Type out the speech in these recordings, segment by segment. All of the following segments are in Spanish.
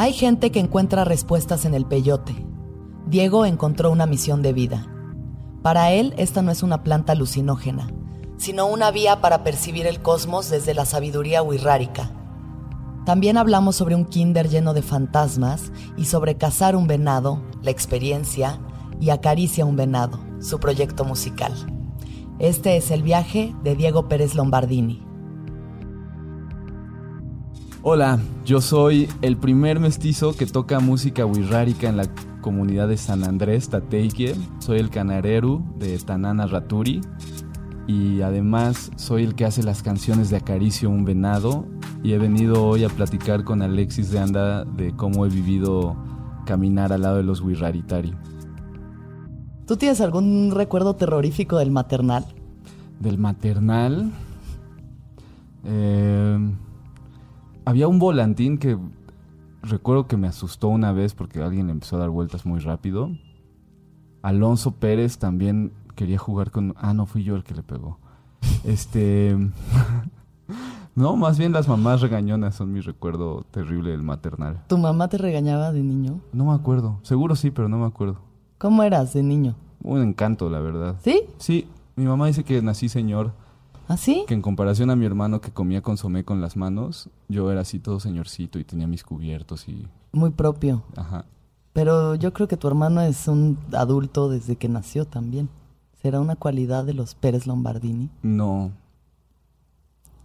Hay gente que encuentra respuestas en el peyote. Diego encontró una misión de vida. Para él, esta no es una planta alucinógena, sino una vía para percibir el cosmos desde la sabiduría wixárika. También hablamos sobre un kinder lleno de fantasmas y sobre cazar un venado, la experiencia, y acaricia un venado, su proyecto musical. Este es el viaje de Diego Pérez Lombardini. Hola, yo soy el primer mestizo que toca música wixárika en la comunidad de San Andrés, Tateique. Soy el canareru de Tanana Raturi y además soy el que hace las canciones de Acaricio un venado y he venido hoy a platicar con Alexis de Anda de cómo he vivido caminar al lado de los Wixaritari. ¿Tú tienes algún recuerdo terrorífico del maternal? Del maternal... Eh había un volantín que recuerdo que me asustó una vez porque alguien le empezó a dar vueltas muy rápido. Alonso Pérez también quería jugar con... Ah, no, fui yo el que le pegó. Este... no, más bien las mamás regañonas son mi recuerdo terrible del maternal. ¿Tu mamá te regañaba de niño? No me acuerdo. Seguro sí, pero no me acuerdo. ¿Cómo eras de niño? Un encanto, la verdad. ¿Sí? Sí. Mi mamá dice que nací señor. ¿Ah, sí? Que en comparación a mi hermano que comía consomé con las manos, yo era así todo señorcito y tenía mis cubiertos y... Muy propio. Ajá. Pero yo creo que tu hermano es un adulto desde que nació también. ¿Será una cualidad de los Pérez Lombardini? No.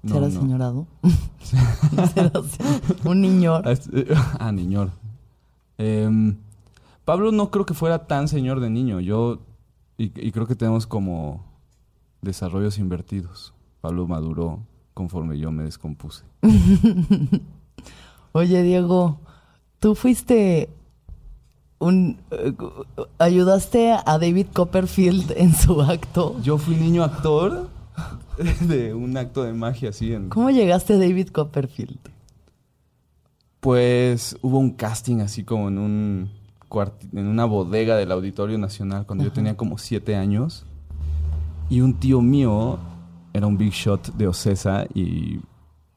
¿Será señorado? ¿Será un niñor? ah, niñor. Em, Pablo no creo que fuera tan señor de niño. Yo... y creo que tenemos como desarrollos invertidos. Pablo maduró conforme yo me descompuse. Oye, Diego, tú fuiste un... ¿Ayudaste a David Copperfield en su acto? Yo fui niño actor de un acto de magia así en... ¿Cómo llegaste a David Copperfield? Pues hubo un casting así como en un en una bodega del Auditorio Nacional cuando yo tenía como siete años. Y un tío mío era un big shot de Ocesa y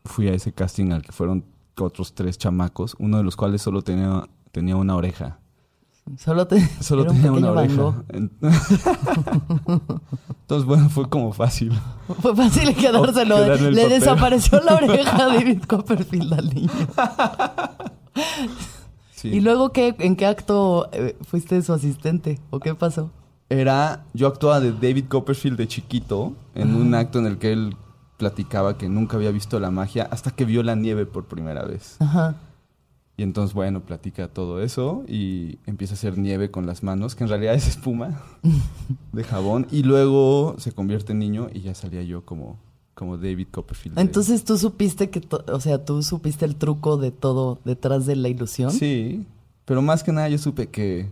fui a ese casting al que fueron otros tres chamacos, uno de los cuales solo tenía, tenía una oreja. Solo, solo tenía una oreja. Entonces, bueno, fue como fácil. Fue fácil quedárselo. Le desapareció la oreja a David Copperfield al niño. ¿Y luego qué, en qué acto eh, fuiste su asistente? ¿O qué pasó? Era, yo actuaba de David Copperfield de chiquito en un acto en el que él platicaba que nunca había visto la magia hasta que vio la nieve por primera vez. Ajá. Y entonces, bueno, platica todo eso y empieza a hacer nieve con las manos, que en realidad es espuma de jabón. Y luego se convierte en niño y ya salía yo como, como David Copperfield. Entonces tú supiste que, o sea, tú supiste el truco de todo detrás de la ilusión. Sí, pero más que nada yo supe que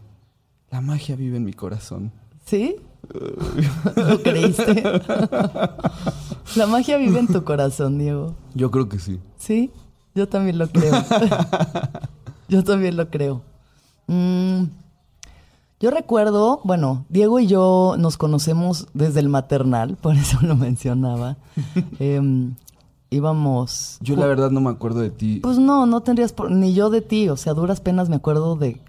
la magia vive en mi corazón. ¿Sí? ¿Lo creíste? La magia vive en tu corazón, Diego. Yo creo que sí. ¿Sí? Yo también lo creo. Yo también lo creo. Mm, Yo recuerdo, bueno, Diego y yo nos conocemos desde el maternal, por eso lo mencionaba. Em, íbamos... Yo la verdad no me acuerdo de ti. Pues no, no tendrías por- ni yo de ti, o sea, duras penas me acuerdo de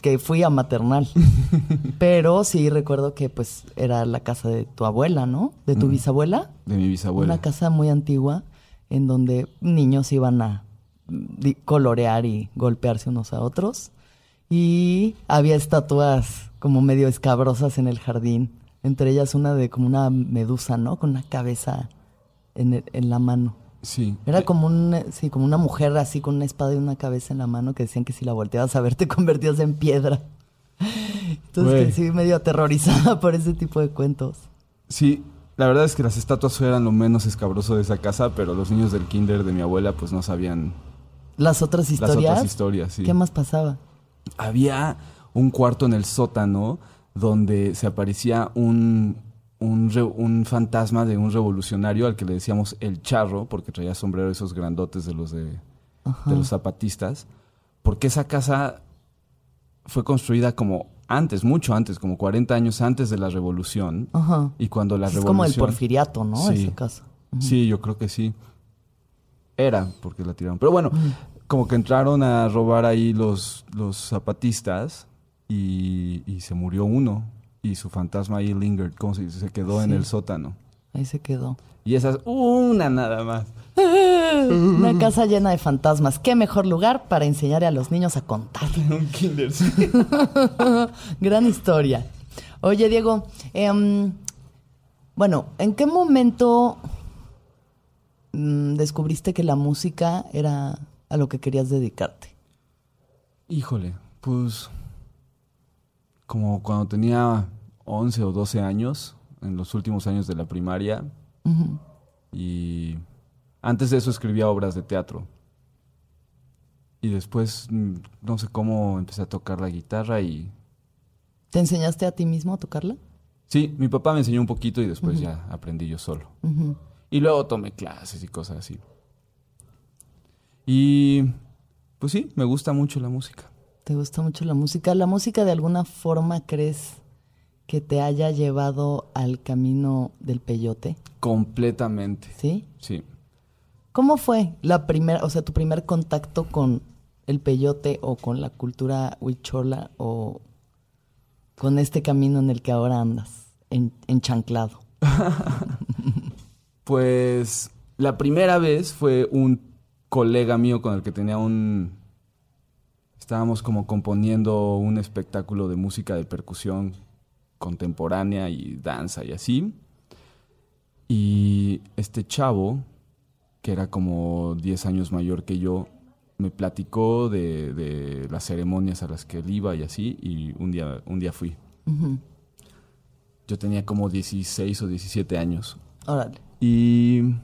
que fui a maternal. Pero sí recuerdo que pues era la casa de tu abuela, ¿no? De tu Mm. bisabuela. De mi bisabuela. Una casa muy antigua en donde niños iban a di- colorear y golpearse unos a otros. Y había estatuas como medio escabrosas en el jardín. Entre ellas una de como una medusa, ¿no? Con una cabeza en, el- en la mano. Sí. Era como, un, eh, sí, como una mujer así con una espada y una cabeza en la mano que decían que si la volteabas a ver te convertías en piedra. Entonces que sí, medio aterrorizada por ese tipo de cuentos. Sí, la verdad es que las estatuas eran lo menos escabroso de esa casa, pero los niños del kinder de mi abuela pues no sabían Las otras las historias. otras historias. Sí. ¿Qué más pasaba? Había un cuarto en el sótano donde se aparecía un, un, re- un fantasma de un revolucionario al que le decíamos el charro, porque traía sombrero esos grandotes de los de, de los zapatistas, porque esa casa fue construida como antes, mucho antes, como 40 años antes de la revolución. Ajá. Y cuando la es revolución... como el porfiriato, ¿no? Sí. Esa casa. Sí, yo creo que sí. Era, porque la tiraron. Pero bueno, como que entraron a robar ahí los, los zapatistas y, y se murió uno. Y su fantasma ahí lingered, como se dice, se quedó en el sótano. Ahí se quedó. Y esa es una nada más. Una casa llena de fantasmas. ¿Qué mejor lugar para enseñar a los niños a contar? Un kinder. Gran historia. Oye, Diego, em, bueno, ¿en qué momento mm, descubriste que la música era a lo que querías dedicarte? Híjole, pues como cuando tenía 11 o 12 años, en los últimos años de la primaria, y antes de eso escribía obras de teatro. Y después, mm, no sé cómo, empecé a tocar la guitarra y... ¿Te enseñaste a ti mismo a tocarla? Sí, mi papá me enseñó un poquito y después ya aprendí yo solo. Y luego tomé clases y cosas así. Y pues sí, me gusta mucho la música. ¿Te gusta mucho la música? ¿La música de alguna forma crees que te haya llevado al camino del peyote? Completamente. ¿Sí? Sí. ¿Cómo fue la primera, o sea, tu primer contacto con el peyote o con la cultura huichola o con este camino en el que ahora andas, en, enchanclado? Pues la primera vez fue un colega mío con el que tenía un... Estábamos como componiendo un espectáculo de música de percusión contemporánea y danza y así. Y este chavo, que era como 10 años mayor que yo, me platicó de, de las ceremonias a las que él iba y así, y un día, un día fui. Yo tenía como 16 o 17 años. Órale. Y,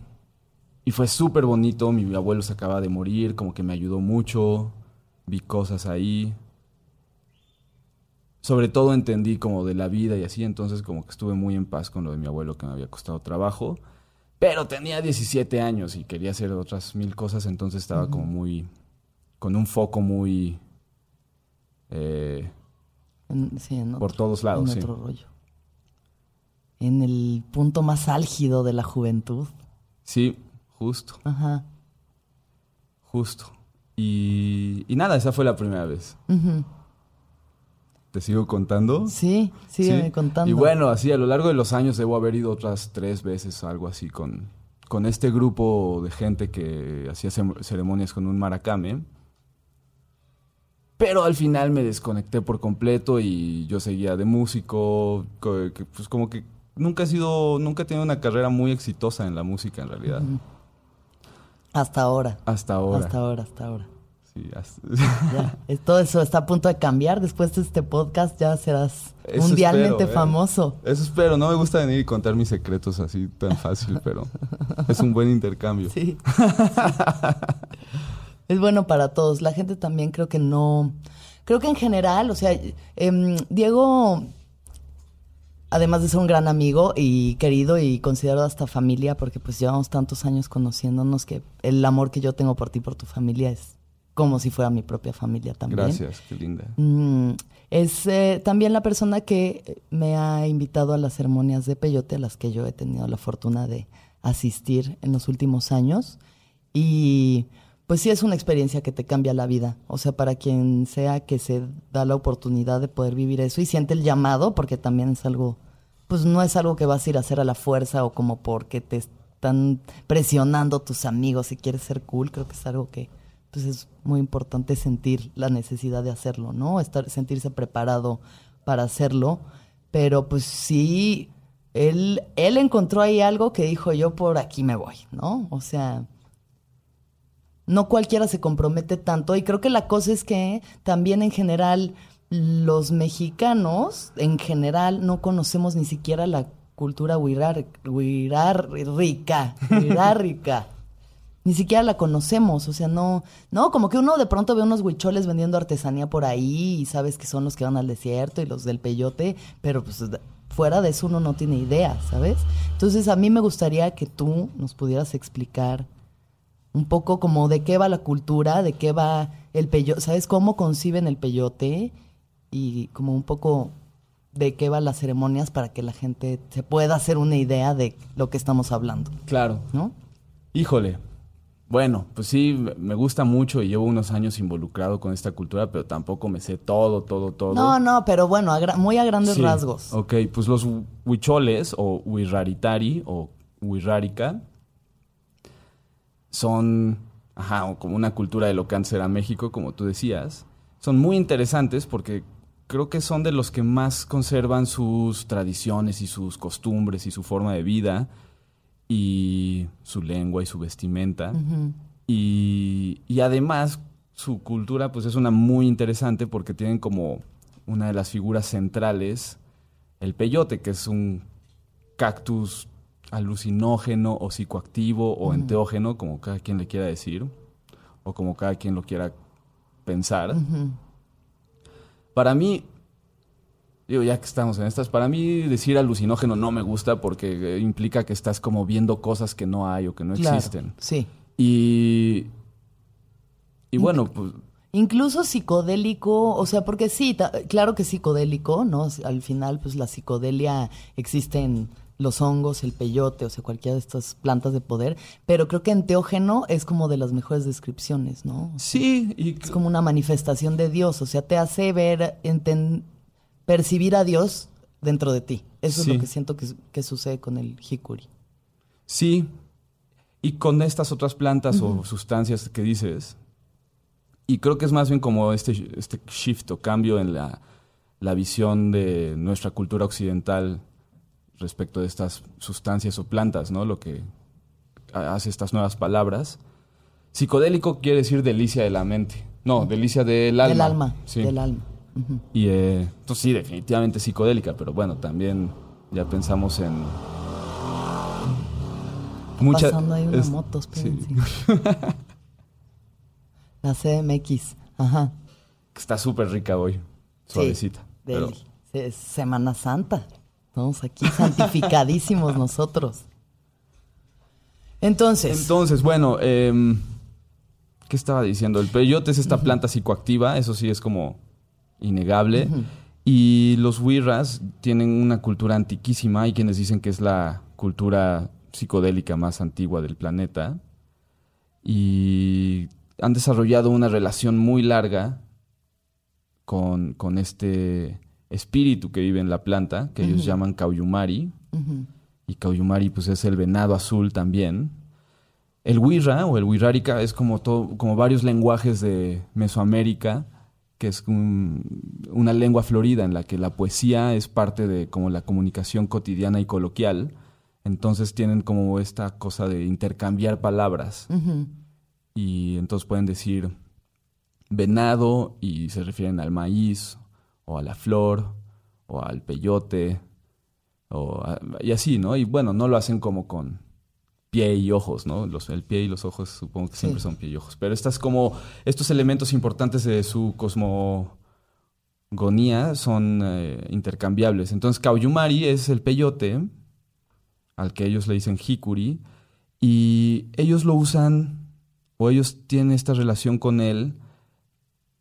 y fue súper bonito. Mi abuelo se acaba de morir, como que me ayudó mucho. Vi cosas ahí. Sobre todo entendí como de la vida y así, entonces como que estuve muy en paz con lo de mi abuelo que me había costado trabajo. Pero tenía 17 años y quería hacer otras mil cosas, entonces estaba como muy... con un foco muy... eh, En- sí, en por todos lados, en sí. otro rollo. En el punto más álgido de la juventud. Sí, justo, Ajá. justo. Y, y nada, esa fue la primera vez. ¿Te sigo contando? Sí, sígueme Sí. contando. Y bueno, así a lo largo de los años debo haber ido otras tres veces, algo así, con, con este grupo de gente que hacía ceremonias con un maracame. Pero al final me desconecté por completo y yo seguía de músico, pues como que nunca he sido, nunca he tenido una carrera muy exitosa en la música en realidad. Hasta ahora. Hasta ahora. Hasta ahora, hasta ahora. Sí, hasta- Ya, todo eso está a punto de cambiar. Después de este podcast ya serás Eso mundialmente espero, ¿eh? famoso. Eso espero, no me gusta venir y contar mis secretos así tan fácil, pero es un buen intercambio. Sí. es bueno para todos. La gente también creo que no. Creo que en general, o sea, em, Diego, además de ser un gran amigo y querido y considerado hasta familia, porque pues llevamos tantos años conociéndonos que el amor que yo tengo por ti, por tu familia es como si fuera mi propia familia también. Gracias, qué linda. Mm, es eh, también la persona que me ha invitado a las ceremonias de peyote, a las que yo he tenido la fortuna de asistir en los últimos años. Y pues sí es una experiencia que te cambia la vida. O sea, para quien sea que se da la oportunidad de poder vivir eso y siente el llamado, porque también es algo, pues no es algo que vas a ir a hacer a la fuerza o como porque te están presionando tus amigos y quieres ser cool. Creo que es algo que pues es muy importante sentir la necesidad de hacerlo, ¿no? Estar, sentirse preparado para hacerlo. Pero pues sí, él, él encontró ahí algo que dijo yo por aquí me voy, ¿no? O sea, no cualquiera se compromete tanto y creo que la cosa es que también en general los mexicanos en general no conocemos ni siquiera la cultura huirar, huirar rica, rica ni siquiera la conocemos, o sea, no, no, como que uno de pronto ve unos huicholes vendiendo artesanía por ahí y sabes que son los que van al desierto y los del peyote, pero pues fuera de eso uno no tiene idea, ¿sabes? Entonces a mí me gustaría que tú nos pudieras explicar un poco como de qué va la cultura, de qué va el peyote, ¿sabes? Cómo conciben el peyote y como un poco de qué van las ceremonias para que la gente se pueda hacer una idea de lo que estamos hablando. Claro. ¿No? Híjole, bueno, pues sí, me gusta mucho y llevo unos años involucrado con esta cultura, pero tampoco me sé todo, todo, todo. No, no, pero bueno, muy a grandes rasgos. Ok, pues los huicholes o huirraritari o huirrárica son, ajá, como una cultura de lo que antes era México, como tú decías. Son muy interesantes porque creo que son de los que más conservan sus tradiciones y sus costumbres y su forma de vida y su lengua y su vestimenta. y, y, además su cultura pues es una muy interesante porque tienen como una de las figuras centrales el peyote, que es un cactus alucinógeno o psicoactivo o enteógeno, como cada quien le quiera decir, o como cada quien lo quiera pensar. Para mí, Digo, ya que estamos en estas, para mí decir alucinógeno no me gusta porque implica que estás como viendo cosas que no hay o que no existen. Sí. Y. Y bueno, pues. Incluso psicodélico, o sea, porque sí, claro que psicodélico, ¿no? Al final, pues la psicodelia existe en los hongos, el peyote, o sea, cualquiera de estas plantas de poder, pero creo que enteógeno es como de las mejores descripciones, ¿no? sí, y... es como una manifestación de Dios, o sea, te hace ver, percibir a Dios dentro de ti. Eso es lo que siento que, sucede con el hikuri. Sí, y con estas otras plantas o sustancias que dices, y creo que es más bien como este, este shift o cambio en la, la visión de nuestra cultura occidental respecto de estas sustancias o plantas, ¿no? Lo que hace estas nuevas palabras. Psicodélico quiere decir delicia de la mente. No, delicia del alma. Del alma, del alma. Y eh, entonces sí, definitivamente psicodélica, pero bueno, también ya pensamos en... Mucha, pasando ahí una moto, La CMX, ajá. Está súper rica hoy, suavecita. pero... Es Semana Santa. Estamos aquí santificadísimos nosotros. Entonces. Entonces, bueno, eh, ¿qué estaba diciendo? El peyote es esta planta psicoactiva, eso sí es como innegable. Y los Wirras tienen una cultura antiquísima. Hay quienes dicen que es la cultura psicodélica más antigua del planeta. Y han desarrollado una relación muy larga con, este espíritu que vive en la planta, que ellos llaman Kauyumari. Y Kauyumari pues es el venado azul también. El Wirra o el Wirrárica es como, todo, como varios lenguajes de Mesoamérica que es una lengua florida en la que la poesía es parte de como la comunicación cotidiana y coloquial. Entonces tienen como esta cosa de intercambiar palabras. Y entonces pueden decir venado y se refieren al maíz o a la flor o al peyote o y así, ¿no? Y bueno, no lo hacen como con pie y ojos, ¿no? Los, el pie y los ojos supongo que siempre son pie y ojos. Pero estas como, estos elementos importantes de su cosmogonía son eh, intercambiables. Entonces, Kauyumari es el peyote, al que ellos le dicen hikuri, y ellos lo usan, o ellos tienen esta relación con él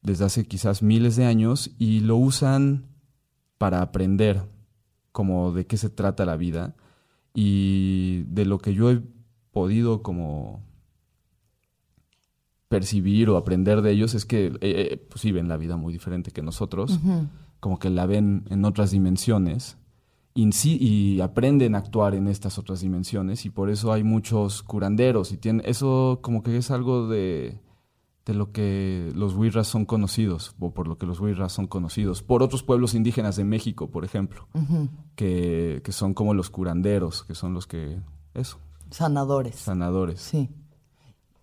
desde hace quizás miles de años y lo usan para aprender como de qué se trata la vida. Y de lo que yo he podido como percibir o aprender de ellos es que eh, eh, pues sí ven la vida muy diferente que nosotros, como que la ven en otras dimensiones y, sí- y aprenden a actuar en estas otras dimensiones y por eso hay muchos curanderos y tiene, eso como que es algo de, de lo que los Wirras son conocidos o por lo que los Wirras son conocidos por otros pueblos indígenas de México, por ejemplo, que, que son como los curanderos, que son los que, eso, Sanadores. sanadores. Sí.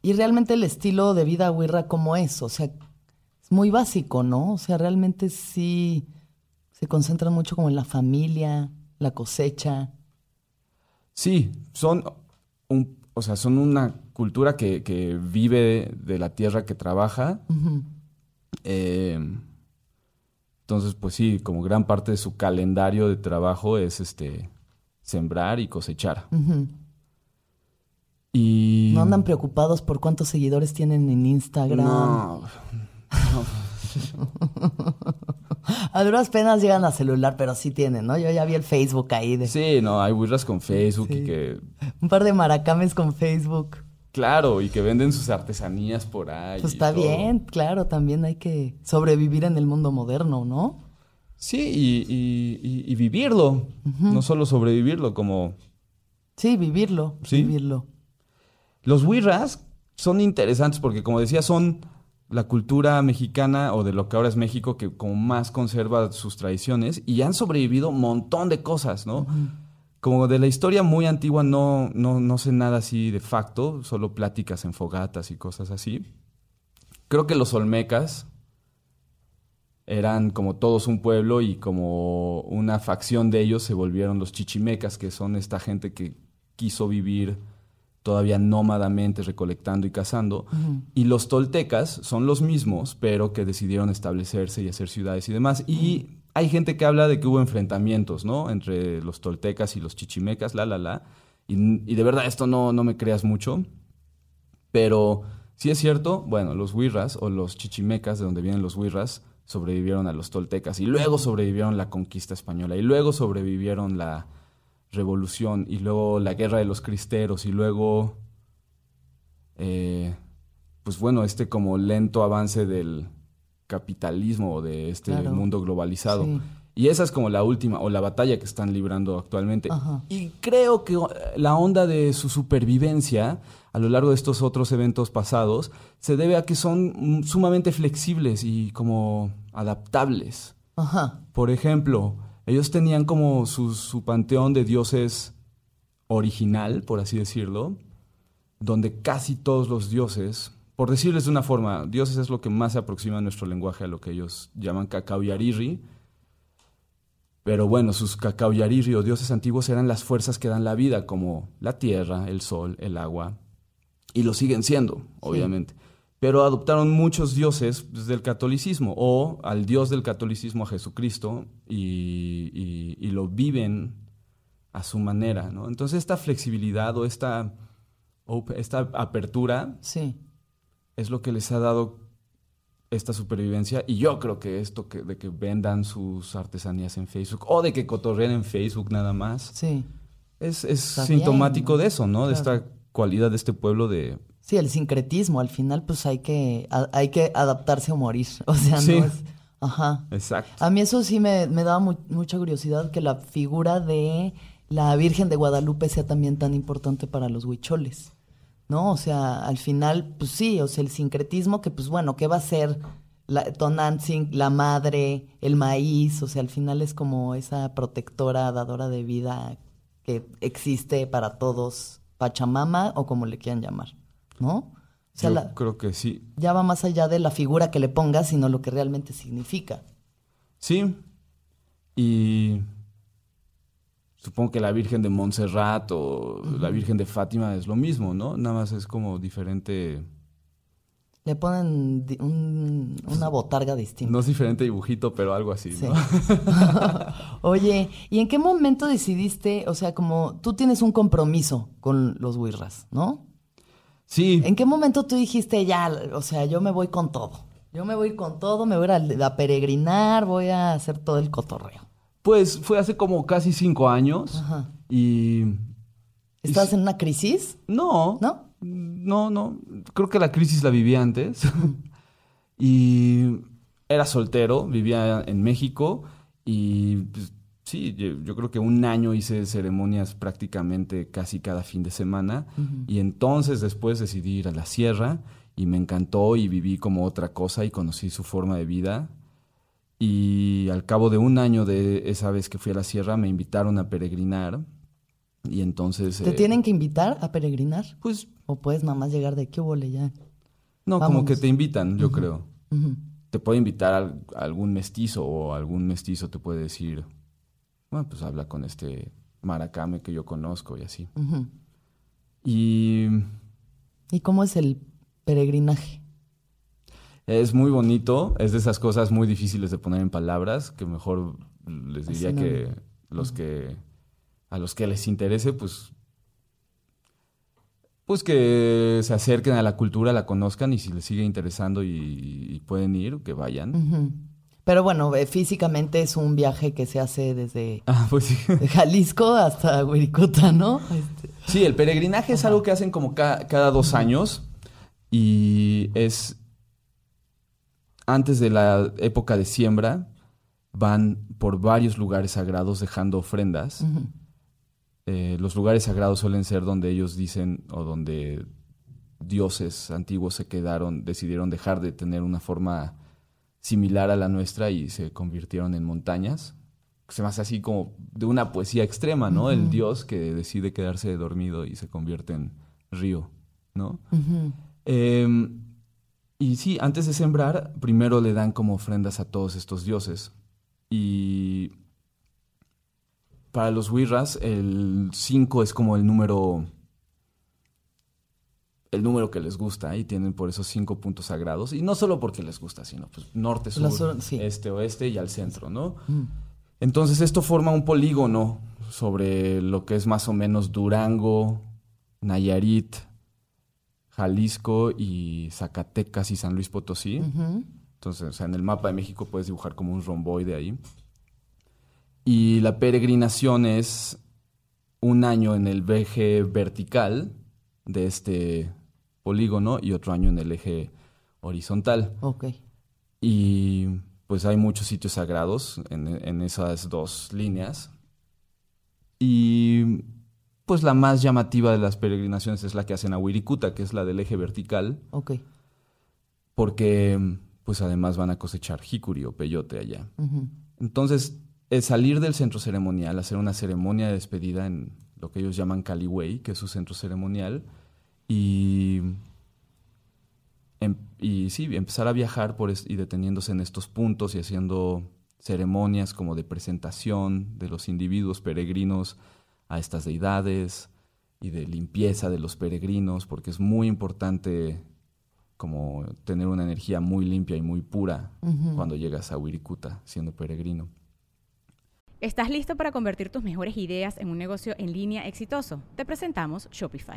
Y realmente el estilo de vida Wirra, ¿cómo es? O sea, es muy básico, ¿no? O sea, realmente sí se concentran mucho como en la familia, la cosecha. Sí, son un, o sea, son una cultura que, que vive de la tierra que trabaja. Eh, entonces, pues sí, como gran parte de su calendario de trabajo es este sembrar y cosechar. Y No andan preocupados por cuántos seguidores tienen en Instagram. No, A duras penas llegan a celular, pero sí tienen, ¿no? Yo ya vi el Facebook ahí de sí, no, hay wirras con Facebook y que un par de maracames con Facebook. Claro, y que venden sus artesanías por ahí. Pues está bien, claro, también hay que sobrevivir en el mundo moderno, ¿no? Sí, y, y- y- y vivirlo, no solo sobrevivirlo, como Sí, vivirlo, Sí. vivirlo. Los wirras son interesantes porque, como decía, son la cultura mexicana o de lo que ahora es México que como más conserva sus tradiciones y han sobrevivido un montón de cosas, ¿no? Como de la historia muy antigua no, no, no sé nada así de facto, solo pláticas en fogatas y cosas así. Creo que los olmecas eran como todos un pueblo y como una facción de ellos se volvieron los chichimecas, que son esta gente que quiso vivir todavía nómadamente recolectando y cazando. Y los toltecas son los mismos, pero que decidieron establecerse y hacer ciudades y demás. Y hay gente que habla de que hubo enfrentamientos, ¿no? Entre los toltecas y los chichimecas, la, la, la. Y, y de verdad esto no, no me creas mucho. Pero si es cierto, bueno, los huirras o los chichimecas, de donde vienen los huirras, sobrevivieron a los toltecas y luego sobrevivieron la conquista española y luego sobrevivieron la revolución y luego la guerra de los cristeros y luego, eh, pues bueno, este como lento avance del capitalismo o de este Claro. mundo globalizado. Sí. Y esa es como la última, o la batalla que están librando actualmente. Ajá. Y creo que la onda de su supervivencia a lo largo de estos otros eventos pasados se debe a que son sumamente flexibles y como adaptables. Ajá. Por ejemplo, ellos tenían como su, su panteón de dioses original, por así decirlo, donde casi todos los dioses, por decirles de una forma, dioses es lo que más se aproxima a nuestro lenguaje, a lo que ellos llaman cacao y ariri, pero bueno, sus cacao y ariri o dioses antiguos eran las fuerzas que dan la vida, como la tierra, el sol, el agua, y lo siguen siendo, obviamente. Pero adoptaron muchos dioses desde el catolicismo, o al dios del catolicismo, a Jesucristo, y, y- y lo viven a su manera, ¿no? Entonces esta flexibilidad o esta, esta apertura Sí. Es lo que les ha dado esta supervivencia y yo creo que esto que, de que vendan sus artesanías en Facebook o de que cotorreen en Facebook nada más Sí. es, es sintomático bien, de eso, ¿no? De esta cualidad de este pueblo de... Sí, el sincretismo, al final pues hay que, a- hay que adaptarse o morir. O sea, Sí. no es... Ajá. Exacto. A mí eso sí me, me daba mu- mucha curiosidad que la figura de la Virgen de Guadalupe sea también tan importante para los huicholes, ¿no? O sea, al final, pues sí, o sea, el sincretismo que, pues bueno, ¿qué va a ser la Tonantzin, la madre, el maíz? O sea, al final es como esa protectora, dadora de vida que existe para todos, Pachamama o como le quieran llamar, ¿no? O sea, Yo la- creo que sí. ya va más allá de la figura que le pongas, sino lo que realmente significa. Sí. Y supongo que la Virgen de Montserrat o la Virgen de Fátima es lo mismo, ¿no? Nada más es como diferente... Le ponen un- una botarga distinta. No es diferente dibujito, pero algo así, Sí. ¿no? Oye, ¿y en qué momento decidiste, o sea, como tú tienes un compromiso con los Wirras, ¿no? Sí. ¿En qué momento tú dijiste ya, o sea, yo me voy con todo? Yo me voy con todo, me voy a- a peregrinar, voy a hacer todo el cotorreo. Pues fue hace como casi cinco años. Ajá. Y. ¿Estás en una crisis? No. ¿No? No, no. Creo que la crisis la viví antes. y era soltero, vivía en México. Y pues, sí, yo, yo creo que un año hice ceremonias prácticamente casi cada fin de semana. Y entonces después decidí ir a la sierra. Y me encantó y viví como otra cosa y conocí su forma de vida. Y al cabo de un año de esa vez que fui a la sierra, me invitaron a peregrinar. Y entonces. ¿Te eh, tienen que invitar a peregrinar? Pues ¿O puedes nada más llegar de qué hubo ya? no, como que te invitan, yo creo. Te puede invitar a algún mestizo o algún mestizo te puede decir, bueno, pues habla con este maracame que yo conozco y así. Ujú. Y ¿Y cómo es el peregrinaje? Es muy bonito, es de esas cosas muy difíciles de poner en palabras, que mejor les diría no. que los que a los que les interese, pues pues que se acerquen a la cultura, la conozcan y si les sigue interesando y, y pueden ir, que vayan. Pero bueno, eh, físicamente es un viaje que se hace desde Ah, pues sí. de Jalisco hasta Huiricuta, ¿no? Este, Sí, el peregrinaje es algo que hacen como ca- cada dos años y es antes de la época de siembra, van por varios lugares sagrados dejando ofrendas. Eh, los lugares sagrados suelen ser donde ellos dicen o donde dioses antiguos se quedaron, decidieron dejar de tener una forma similar a la nuestra y se convirtieron en montañas. Se me hace así como de una poesía extrema, ¿no? El dios que decide quedarse dormido y se convierte en río, ¿no? Eh, y sí, antes de sembrar, primero le dan como ofrendas a todos estos dioses. Y para los Wirras, el 5 es como el número. El número que les gusta y tienen por esos cinco puntos sagrados. Y no solo porque les gusta, sino pues norte, sur, La sur- sí. este, oeste y al centro, ¿no? Mm. Entonces esto forma un polígono sobre lo que es más o menos Durango, Nayarit, Jalisco y Zacatecas y San Luis Potosí. Entonces, o sea, en el mapa de México puedes dibujar como un romboide ahí. Y la peregrinación es un año en el eje vertical de este polígono y otro año en el eje horizontal. Ok. Y pues hay muchos sitios sagrados en, en esas dos líneas. Y pues la más llamativa de las peregrinaciones es la que hacen a Wirikuta, que es la del eje vertical, Ok. porque pues además van a cosechar jicuri o peyote allá. Entonces, es salir del centro ceremonial, hacer una ceremonia de despedida en lo que ellos llaman Caliway, que es su centro ceremonial, y, em- y sí, empezar a viajar por es- y deteniéndose en estos puntos y haciendo ceremonias como de presentación de los individuos peregrinos a estas deidades y de limpieza de los peregrinos, porque es muy importante como tener una energía muy limpia y muy pura cuando llegas a Wirikuta siendo peregrino. ¿Estás listo para convertir tus mejores ideas en un negocio en línea exitoso? Te presentamos Shopify.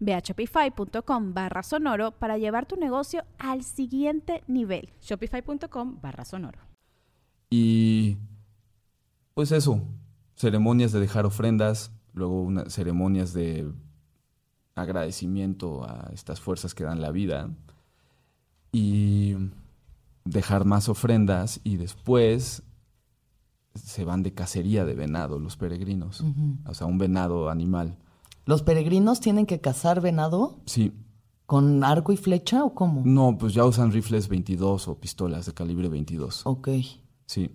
Ve a shopify.com barra sonoro para llevar tu negocio al siguiente nivel. Shopify.com barra sonoro. Y pues eso, ceremonias de dejar ofrendas, luego una- ceremonias de agradecimiento a estas fuerzas que dan la vida y dejar más ofrendas y después se van de cacería de venado los peregrinos, o sea, un venado animal. ¿Los peregrinos tienen que cazar venado? Sí, ¿Con arco y flecha o cómo? No, pues ya usan rifles 22 o pistolas de calibre 22. Ok. Sí.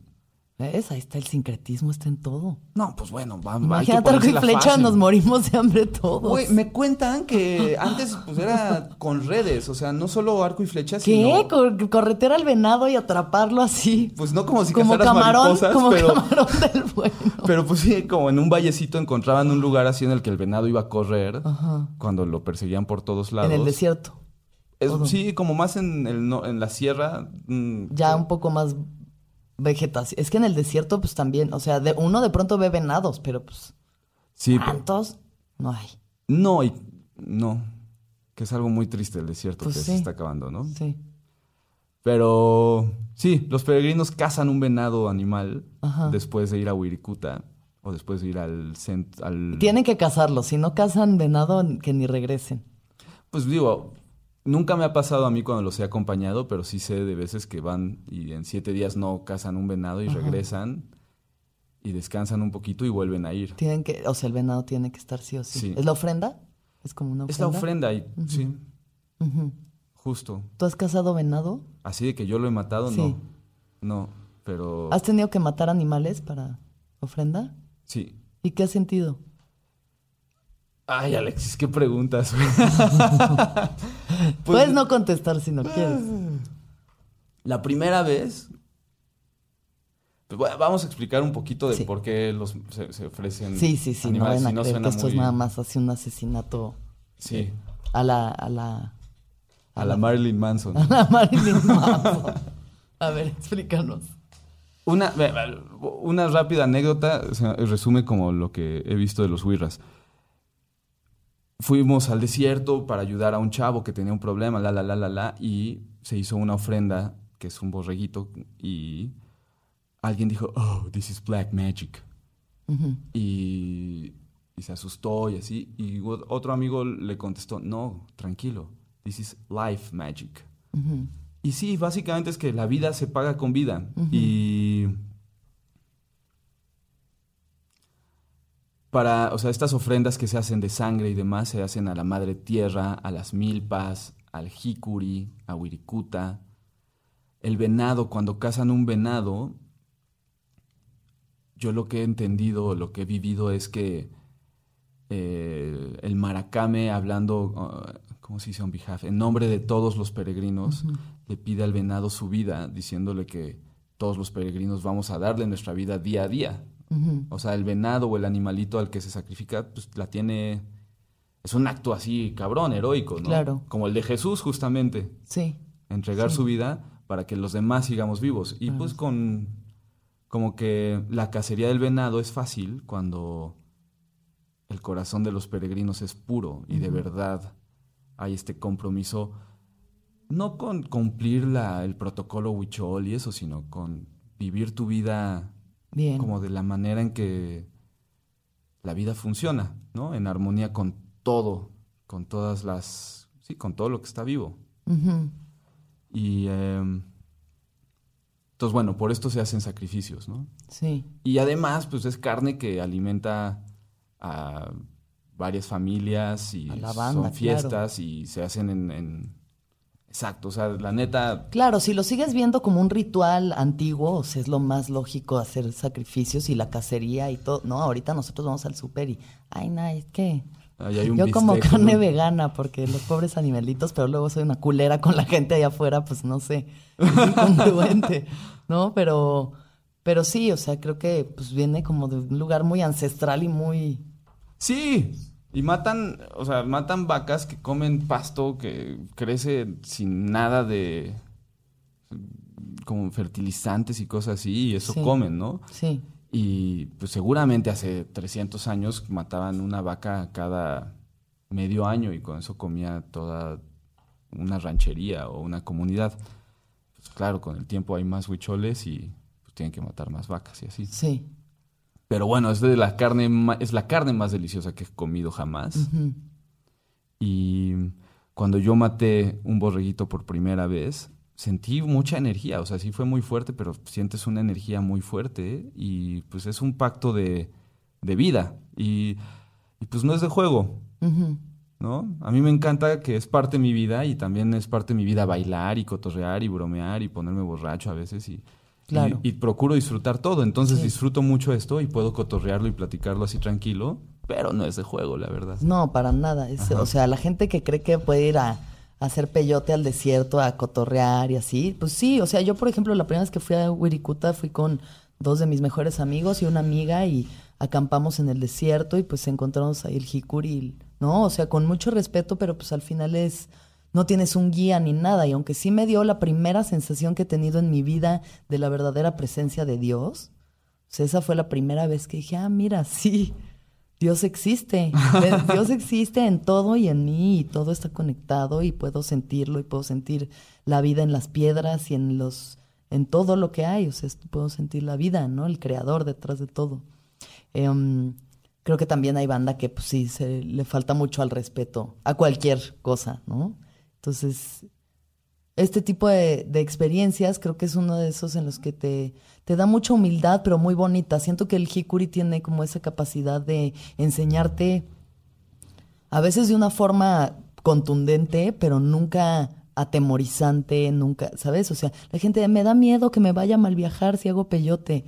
¿Ves? Ahí está el sincretismo, está en todo. No, pues bueno, va, Imagínate arco y flecha, nos morimos de hambre todos. Güey, me cuentan que antes pues era con redes, o sea, no solo arco y flecha, ¿Qué? sino... Cor- Corretear al venado y atraparlo así. Pues no como si como camarón, como pero... camarón del bueno. Pero pues sí, como en un vallecito encontraban un lugar así en el que el venado iba a correr Ajá. cuando lo perseguían por todos lados. En el desierto. Es- sí, como más en, el, no- en la sierra. mm, Ya un poco más vegetación. Es que en el desierto, pues también, o sea, de, uno de pronto ve venados, pero pues Sí, tantos no hay. no, y no. Que es algo muy triste el desierto Pues que sí. se está acabando, ¿no? Sí. Pero sí, los peregrinos cazan un venado animal Ajá. después de ir a Wirikuta o después de ir al centro. Al... Tienen que cazarlo. Si no cazan venado, que ni regresen. Pues digo, nunca me ha pasado a mí cuando los he acompañado, pero sí sé de veces que van y en siete días no cazan un venado y regresan y descansan un poquito y vuelven a ir. Tienen que, o sea, el venado tiene que estar sí o sí. Sí. ¿Es la ofrenda? Es como una Es ofrenda. la ofrenda y sí, justo. ¿Tú has cazado venado? Así de que yo lo he matado, Sí. no. No, pero ¿Has tenido que matar animales para ofrenda? sí. ¿Y qué has sentido? Ay, Alexis, qué preguntas. Pues, Puedes no contestar si no quieres. La primera vez. pues, bueno, vamos a explicar un poquito de Sí. por qué los, se, se ofrecen. Sí, sí, sí. No animales, a si no creer que esto es nada más así un asesinato Sí, a la... A la, a la Marilyn Manson. a la Marilyn Manson. A ver, explícanos. Una, una rápida anécdota resume como lo que he visto de los Wirras. Fuimos al desierto para ayudar a un chavo que tenía un problema, la, la, la, la, la, y se hizo una ofrenda, que es un borreguito, y alguien dijo, oh, this is black magic. Y, y se asustó y así. Y otro amigo le contestó, no, tranquilo, this is life magic. Y sí, básicamente es que la vida se paga con vida. Y para, o sea, estas ofrendas que se hacen de sangre y demás se hacen a la madre tierra, a las milpas, al jicuri, a Wirikuta. El venado, cuando cazan un venado, yo lo que he entendido, lo que he vivido es que eh, el maracame, hablando, uh, ¿cómo se dice on behalf? En nombre de todos los peregrinos, le pide al venado su vida, diciéndole que todos los peregrinos vamos a darle nuestra vida día a día. O sea, el venado o el animalito al que se sacrifica, pues la tiene. Es un acto así cabrón, heroico, ¿no? Claro. Como el de Jesús, justamente. Sí. Entregar su vida para que los demás sigamos vivos. Y pues con. Como que la cacería del venado es fácil cuando el corazón de los peregrinos es puro y de verdad hay este compromiso, no con cumplir la, el protocolo huichol y eso, sino con vivir tu vida Bien. como de la manera en que la vida funciona, ¿no? En armonía con todo, con todas las, sí, con todo lo que está vivo. Y em, entonces, bueno, por esto se hacen sacrificios, ¿no? Sí. Y además, pues es carne que alimenta a varias familias y A la banda, son fiestas y se hacen en, en- Exacto, o sea, la neta, Claro, si lo sigues viendo como un ritual antiguo, o sea, es lo más lógico hacer sacrificios y la cacería y todo. No, ahorita nosotros vamos al súper y, ay, no, es que ahí hay un yo como carne ¿no? vegana porque los pobres animalitos, pero luego soy una culera con la gente allá afuera, pues no sé, incongruente, ¿no? Pero, pero sí, o sea, creo que pues viene como de un lugar muy ancestral y muy... Sí, y matan, o sea, matan vacas que comen pasto que crece sin nada de como fertilizantes y cosas así, y eso Sí. comen, ¿no? Sí, Y pues seguramente hace 300 años mataban una vaca cada medio año y con eso comía toda una ranchería o una comunidad. Pues claro, con el tiempo hay más huicholes y pues, tienen que matar más vacas y así. sí. Pero bueno, es de la carne es la carne más deliciosa que he comido jamás. Y cuando yo maté un borreguito por primera vez, sentí mucha energía. O sea, sí fue muy fuerte, pero sientes una energía muy fuerte. Y pues es un pacto de, de vida. Y, y, pues no es de juego. ¿no? A mí me encanta que es parte de mi vida y también es parte de mi vida bailar y cotorrear y bromear y ponerme borracho a veces y, Claro. y, y procuro disfrutar todo. Entonces Sí. disfruto mucho esto y puedo cotorrearlo y platicarlo así tranquilo, pero no es de juego, la verdad. No, para nada. Es- o sea, la gente que cree que puede ir a, a hacer peyote al desierto, a cotorrear y así, pues sí. O sea, yo, por ejemplo, la primera vez que fui a Wirikuta fui con dos de mis mejores amigos y una amiga y acampamos en el desierto y pues encontramos ahí el jicuri, ¿no? O sea, con mucho respeto, pero pues al final es... No tienes un guía ni nada. Y aunque sí me dio la primera sensación que he tenido en mi vida de la verdadera presencia de Dios, esa fue la primera vez que dije, ah, mira, sí, Dios existe. Dios existe en todo y en mí y todo está conectado y puedo sentirlo y puedo sentir la vida en las piedras y en los en todo lo que hay, o sea, puedo sentir la vida, ¿no? El creador detrás de todo. Em, creo que también hay banda que pues sí se le falta mucho al respeto a cualquier cosa, ¿no? Entonces, este tipo de, experiencias creo que es uno de esos en los que te, te da mucha humildad, pero muy bonita. Siento que el Hikuri tiene como esa capacidad de enseñarte a veces de una forma contundente, pero nunca atemorizante, nunca, ¿sabes? O sea, la gente me da miedo que me vaya a mal viajar si hago peyote.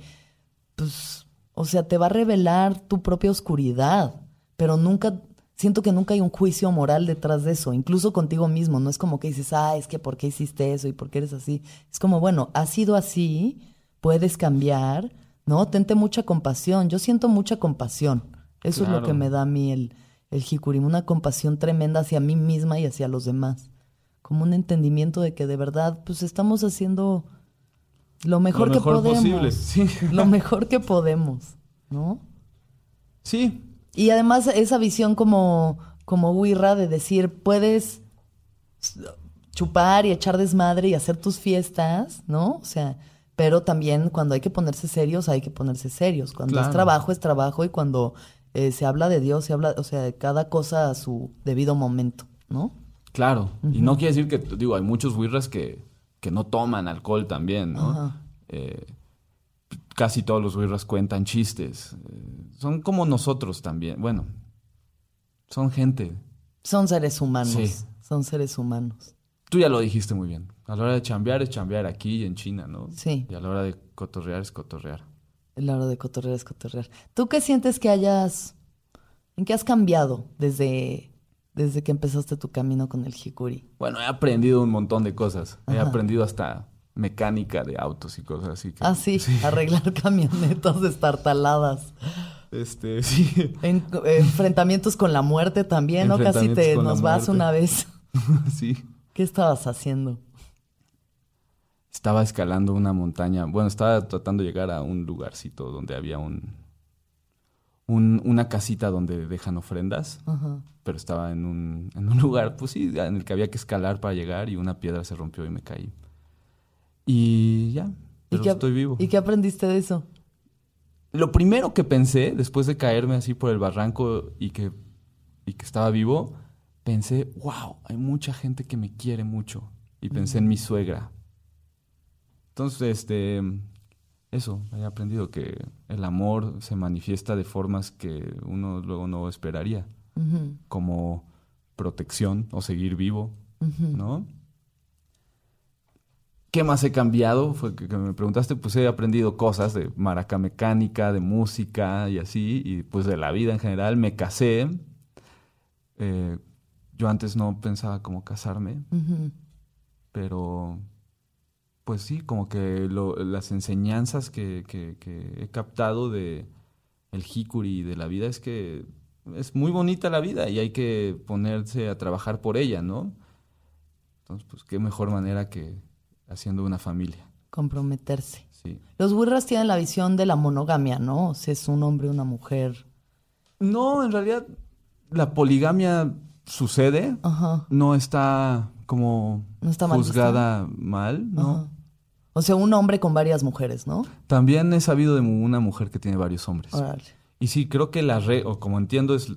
Pues, o sea, te va a revelar tu propia oscuridad, pero nunca, siento que nunca hay un juicio moral detrás de eso, incluso contigo mismo. No es como que dices, ah, es que ¿por qué hiciste eso y por qué eres así? Es como, bueno, has sido así, puedes cambiar, ¿no? Tente mucha compasión. Yo siento mucha compasión. Eso es lo que me da a mí el, el una compasión tremenda hacia mí misma y hacia los demás. Como un entendimiento de que de verdad, pues estamos haciendo lo mejor, Lo mejor que podemos. posible, sí. Lo mejor que podemos, ¿no? Sí, Y además esa visión como, como Wirra de decir, puedes chupar y echar desmadre y hacer tus fiestas, ¿no? O sea, pero también cuando hay que ponerse serios, hay que ponerse serios. Cuando es trabajo, es trabajo y cuando eh, se habla de Dios, se habla, o sea, de cada cosa a su debido momento, ¿no? Claro, y no quiere decir que, digo, hay muchos wirras que, que no toman alcohol también, ¿no? Eh, casi todos los wirras cuentan chistes. Eh, son como nosotros también. Bueno, son gente. Son seres humanos, Sí. son seres humanos. Tú ya lo dijiste muy bien. A la hora de chambear es chambear aquí y en China, ¿no? Sí. Y a la hora de cotorrear es cotorrear. La hora de cotorrear es cotorrear. ¿Tú qué sientes que hayas, en qué has cambiado desde, desde que empezaste tu camino con el Hikuri? Bueno, he aprendido un montón de cosas. He aprendido hasta mecánica de autos y cosas así. que- Ah, sí, arreglar camionetas destartaladas. Este, sí. En- enfrentamientos con la muerte también, ¿no? Casi te nos vas muerte. una vez. sí. ¿Qué estabas haciendo? Estaba escalando una montaña. Bueno, estaba tratando de llegar a un lugarcito donde había un, un- una casita donde dejan ofrendas, pero estaba en un, en un lugar, pues sí, en el que había que escalar para llegar y una piedra se rompió y me caí. Y ya, pero qué, estoy vivo. ¿Y qué aprendiste de eso? Lo primero que pensé, después de caerme así por el barranco y que, y que estaba vivo, pensé, wow, hay mucha gente que me quiere mucho. Y pensé en mi suegra. Entonces, este, eso, he aprendido que el amor se manifiesta de formas que uno luego no esperaría, como protección o seguir vivo. ¿no? ¿Qué más he cambiado? Fue que, que me preguntaste, pues he aprendido cosas de maraca mecánica, de música y así, y pues de la vida en general. Me casé. Eh, yo antes no pensaba como casarme, pero pues sí, como que lo- las enseñanzas que, que- que he captado de el hikuri y de la vida es que es muy bonita la vida y hay que ponerse a trabajar por ella, ¿no? Entonces, pues qué mejor manera que haciendo una familia, Comprometerse. sí. Los Wirras tienen la visión de la monogamia, ¿no? O sea, es un hombre una mujer. No, en realidad la poligamia sucede, Ajá. no está como No está mal juzgada mal, ¿no? Ajá. O sea, un hombre con varias mujeres, ¿no? También he sabido de una mujer que tiene varios hombres. Y sí, creo que la re, o como entiendo, es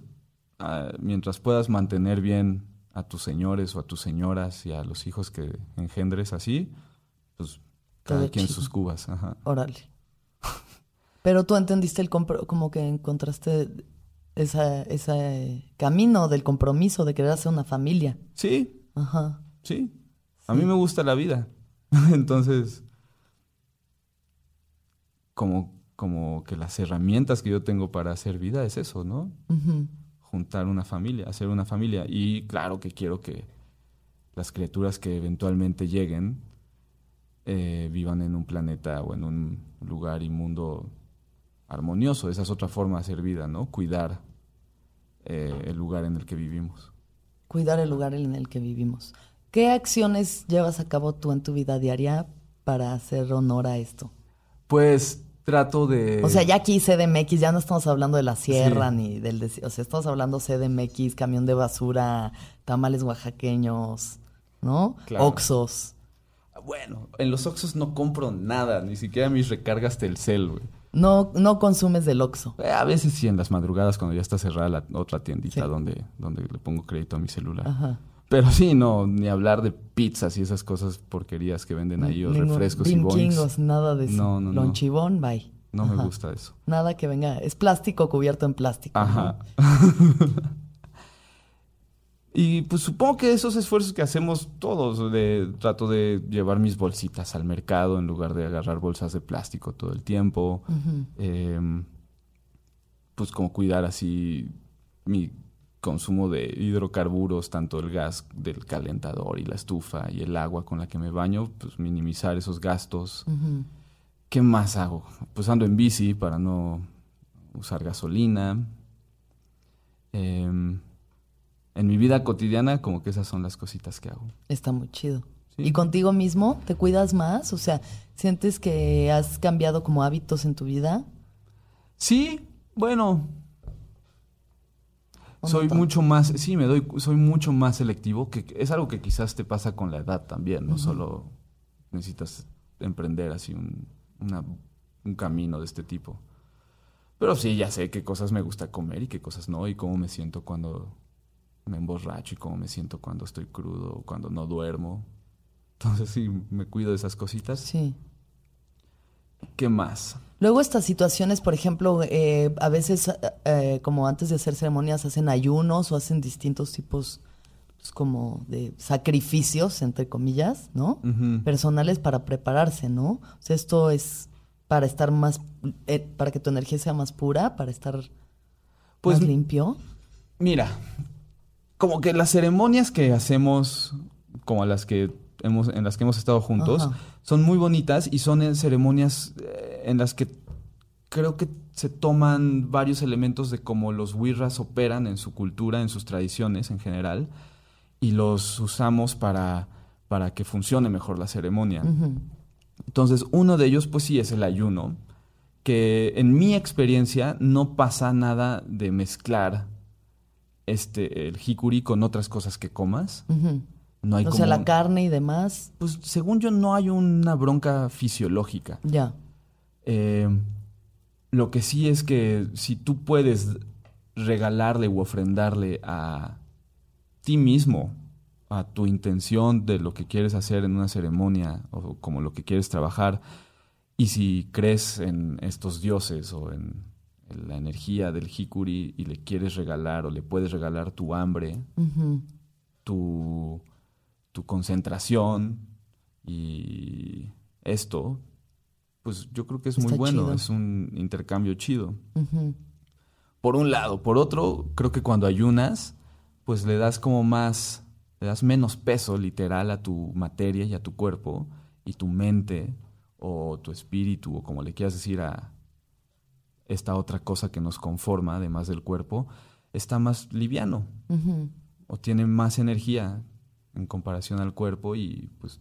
ah, mientras puedas mantener bien a tus señores o a tus señoras y a los hijos que engendres así, pues cada quien chido. sus cubas. Ajá. Órale. Pero tú entendiste el como que encontraste esa, ese camino del compromiso de querer hacer una familia. Sí, Ajá. sí. A mí me gusta la vida. Entonces, como, como que las herramientas que yo tengo para hacer vida es eso, ¿no? Juntar una familia, hacer una familia. Y claro que quiero que las criaturas que eventualmente lleguen eh, vivan en un planeta o en un lugar y mundo armonioso. Esa es otra forma de hacer vida, ¿no? Cuidar eh, el lugar en el que vivimos. Cuidar el lugar en el que vivimos. ¿Qué acciones llevas a cabo tú en tu vida diaria para hacer honor a esto? Pues trato de... O sea, ya aquí CDMX, ya no estamos hablando de la sierra Sí. ni del... O sea, estamos hablando CDMX, camión de basura, tamales oaxaqueños, ¿no? Claro. Oxos. Bueno, en los Oxxos no compro nada, ni siquiera mis recargas Telcel, güey. No, no consumes del Oxo. Eh, A veces sí en las madrugadas cuando ya está cerrada la otra tiendita Sí. donde, donde le pongo crédito a mi celular. Ajá. Pero sí, no, ni hablar de pizzas y esas cosas porquerías que venden ahí, o refrescos y boings. Nada de eso. No, no, no. Lonchibón, bye. No me gusta eso. Nada que venga. Es plástico cubierto en plástico. ¿no? Ajá. y pues supongo que esos esfuerzos que hacemos todos, de trato de llevar mis bolsitas al mercado en lugar de agarrar bolsas de plástico todo el tiempo. Em, pues como cuidar así mi consumo de hidrocarburos, tanto el gas del calentador y la estufa y el agua con la que me baño, pues minimizar esos gastos. ¿Qué más hago? Pues ando en bici para no usar gasolina. Em, en mi vida cotidiana, como que esas son las cositas que hago. Está muy chido. Sí. ¿Y contigo mismo te cuidas más? O sea, ¿sientes que has cambiado como hábitos en tu vida? Sí, bueno. ¿O no Soy tanto? mucho más, sí, me doy, soy mucho más selectivo, que es algo que quizás te pasa con la edad también, no solo necesitas emprender así un, una- un camino de este tipo. Pero sí, ya sé qué cosas me gusta comer y qué cosas no, y cómo me siento cuando me emborracho y cómo me siento cuando estoy crudo o cuando no duermo. Entonces sí, me cuido de esas cositas. Sí. ¿Qué más? Luego estas situaciones, por ejemplo, eh, a veces eh, como antes de hacer ceremonias hacen ayunos o hacen distintos tipos pues, como de sacrificios, entre comillas, ¿no? Personales para prepararse, ¿no? O sea, esto es para estar más, eh, para que tu energía sea más pura, para estar Pues más limpio. Mira, como que las ceremonias que hacemos, como las que hemos, en las que hemos estado juntos, Ajá. son muy bonitas y son en ceremonias eh, en las que creo que se toman varios elementos de cómo los wirras operan en su cultura, en sus tradiciones en general, y los usamos para, para que funcione mejor la ceremonia. Entonces, uno de ellos, pues sí, es el ayuno, que en mi experiencia no pasa nada de mezclar este, el jicuri con otras cosas que comas. No hay o como... sea, la carne y demás, Pues según yo no hay una bronca fisiológica. ya. Eh, lo que sí es que si tú puedes regalarle u ofrendarle a ti mismo, a tu intención de lo que quieres hacer en una ceremonia o como lo que quieres trabajar, y si crees en estos dioses o en, la energía del Hikuri y le quieres regalar o le puedes regalar tu hambre, tu, tu concentración y esto, pues yo creo que es muy bueno, chido. es un intercambio chido. Por un lado, por otro, creo que cuando ayunas, pues le das como más, le das menos peso literal a tu materia y a tu cuerpo y tu mente o tu espíritu o como le quieras decir a esta otra cosa que nos conforma, además del cuerpo, está más liviano o tiene más energía en comparación al cuerpo y pues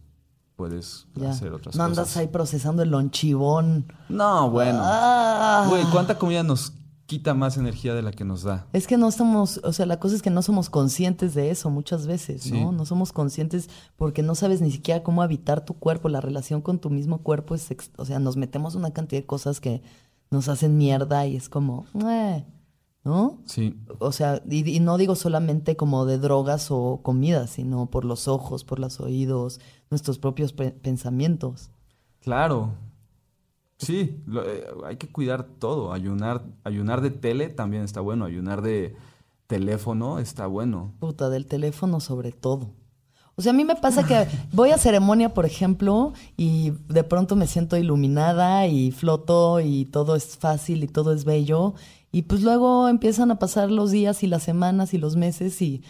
puedes Ya. hacer otras no andas cosas. ahí procesando el lonchibón. No, bueno. Ah. Güey, ¿cuánta comida nos quita más energía de la que nos da? Es que no estamos, o sea, la cosa es que no somos conscientes de eso muchas veces, Sí. ¿no? No somos conscientes porque no sabes ni siquiera cómo habitar tu cuerpo, la relación con tu mismo cuerpo es, o sea, nos metemos una cantidad de cosas que nos hacen mierda y es como, "Eh", ¿no? Sí, O sea, y, y no digo solamente como de drogas o comida, sino por los ojos, por los oídos, nuestros propios pe- pensamientos. claro. Sí, lo- eh, hay que cuidar todo. Ayunar, ayunar de tele también está bueno. Ayunar de teléfono está bueno. Puta, del teléfono sobre todo. O sea, a mí me pasa que voy a ceremonia, por ejemplo, y de pronto me siento iluminada y floto y todo es fácil y todo es bello. Y pues luego empiezan a pasar los días y las semanas y los meses y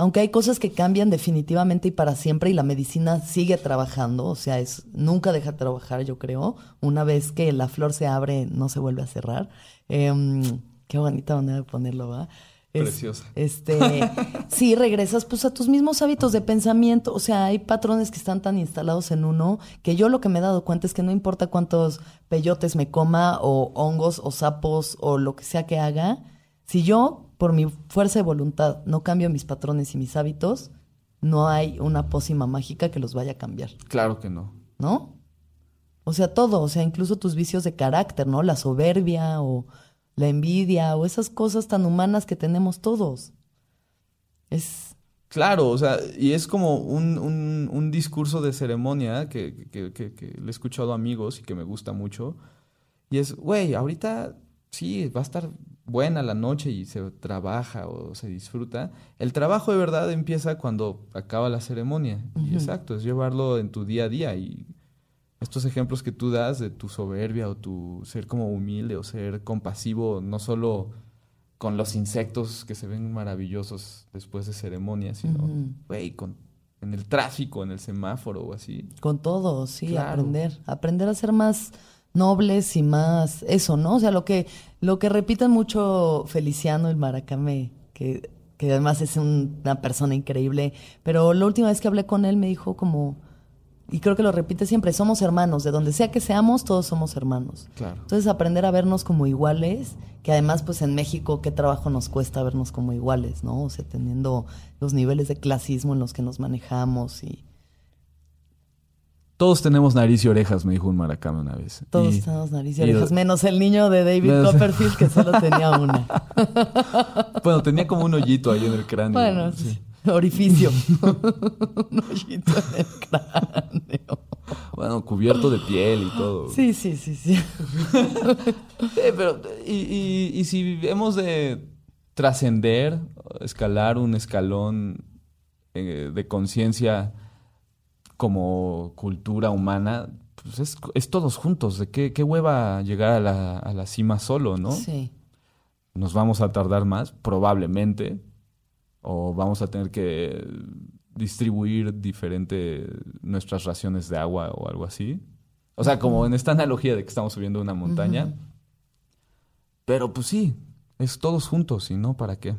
aunque hay cosas que cambian definitivamente y para siempre y la medicina sigue trabajando, o sea, es nunca deja de trabajar, yo creo. Una vez que la flor se abre, no se vuelve a cerrar. Em, qué bonita manera de ponerlo, ¿va? Es- Preciosa. Este, sí, regresas pues a tus mismos hábitos de pensamiento. O sea, hay patrones que están tan instalados en uno que yo lo que me he dado cuenta es que no importa cuántos peyotes me coma o hongos o sapos o lo que sea que haga, si yo por mi fuerza de voluntad no cambio mis patrones y mis hábitos, no hay una pócima mágica que los vaya a cambiar, Claro que no. ¿no? O sea, todo, o sea, incluso tus vicios de carácter, ¿no? La soberbia o la envidia o esas cosas tan humanas que tenemos todos. Es Claro, o sea, y es como un, un- un discurso de ceremonia que, que- que- que le he escuchado a amigos y que me gusta mucho. Y es, güey, ahorita sí, va a estar buena la noche y se trabaja o se disfruta. El trabajo de verdad empieza cuando acaba la ceremonia. Y exacto, es llevarlo en tu día a día. Y estos ejemplos que tú das de tu soberbia o tu ser como humilde o ser compasivo, no solo con los insectos que se ven maravillosos después de ceremonias, sino, güey, con, en el tráfico, en el semáforo o así. con todo, sí, Claro. aprender, aprender a ser más nobles y más eso, ¿no? O sea, lo que lo que repiten mucho Feliciano el Maracame, que que además es un- una persona increíble, pero la última vez que hablé con él me dijo como y creo que lo repite siempre, somos hermanos, de donde sea que seamos, todos somos hermanos. Claro. Entonces aprender a vernos como iguales, que además pues en México qué trabajo nos cuesta vernos como iguales, ¿no? O sea, teniendo los niveles de clasismo en los que nos manejamos y Todos tenemos nariz y orejas, me dijo un maracame una vez. todos Y- tenemos nariz y y- orejas, menos el niño de David Menos- Copperfield que solo tenía una. Bueno, tenía como un hoyito ahí en el cráneo. Bueno, sí. orificio. Un hoyito en el cráneo. Bueno, cubierto de piel y todo. Sí, sí, sí, sí. Sí, pero, y, y- y si hemos de trascender, escalar un escalón eh, de conciencia como cultura humana, pues es, es todos juntos. ¿De qué, qué hueva llegar a la, a la cima solo, no? Sí. ¿Nos vamos a tardar más? Probablemente. O vamos a tener que distribuir diferente nuestras raciones de agua o algo así. O sea, como en esta analogía de que estamos subiendo una montaña. Pero pues sí, es todos juntos, y no para qué.